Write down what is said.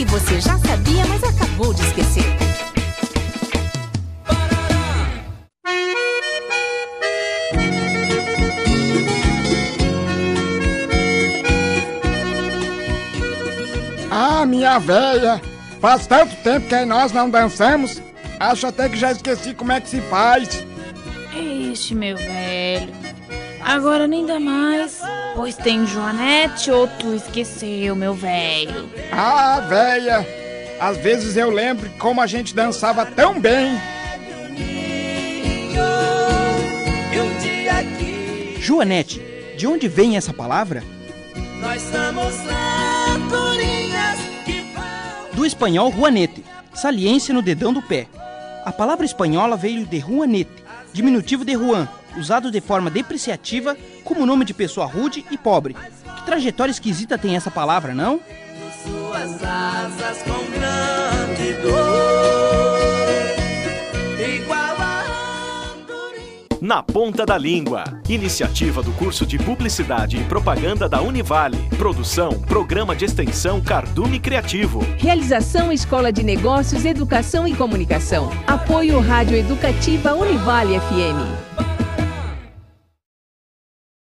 que você já sabia, mas acabou de esquecer. Ah, minha véia! Faz tanto tempo que nós não dançamos, acho até que já esqueci como é que se faz. Ixi, meu velho. Agora nem dá mais. Pois tem Joanete ou tu esqueceu, meu velho? Ah, véia, às vezes eu lembro como a gente dançava tão bem. Joanete, de onde vem essa palavra? Nós somos que vão. Do espanhol Juanete, saliência no dedão do pé. A palavra espanhola veio de Juanete, diminutivo de Juan, usado de forma depreciativa como nome de pessoa rude e pobre. Que trajetória esquisita tem essa palavra, não? Suas asas com grande dor. Igual a. Na Ponta da Língua. Iniciativa do curso de Publicidade e Propaganda da Univale. Produção, Programa de Extensão Cardume Criativo. Realização Escola de Negócios, Educação e Comunicação. Apoio Rádio Educativa Univale FM.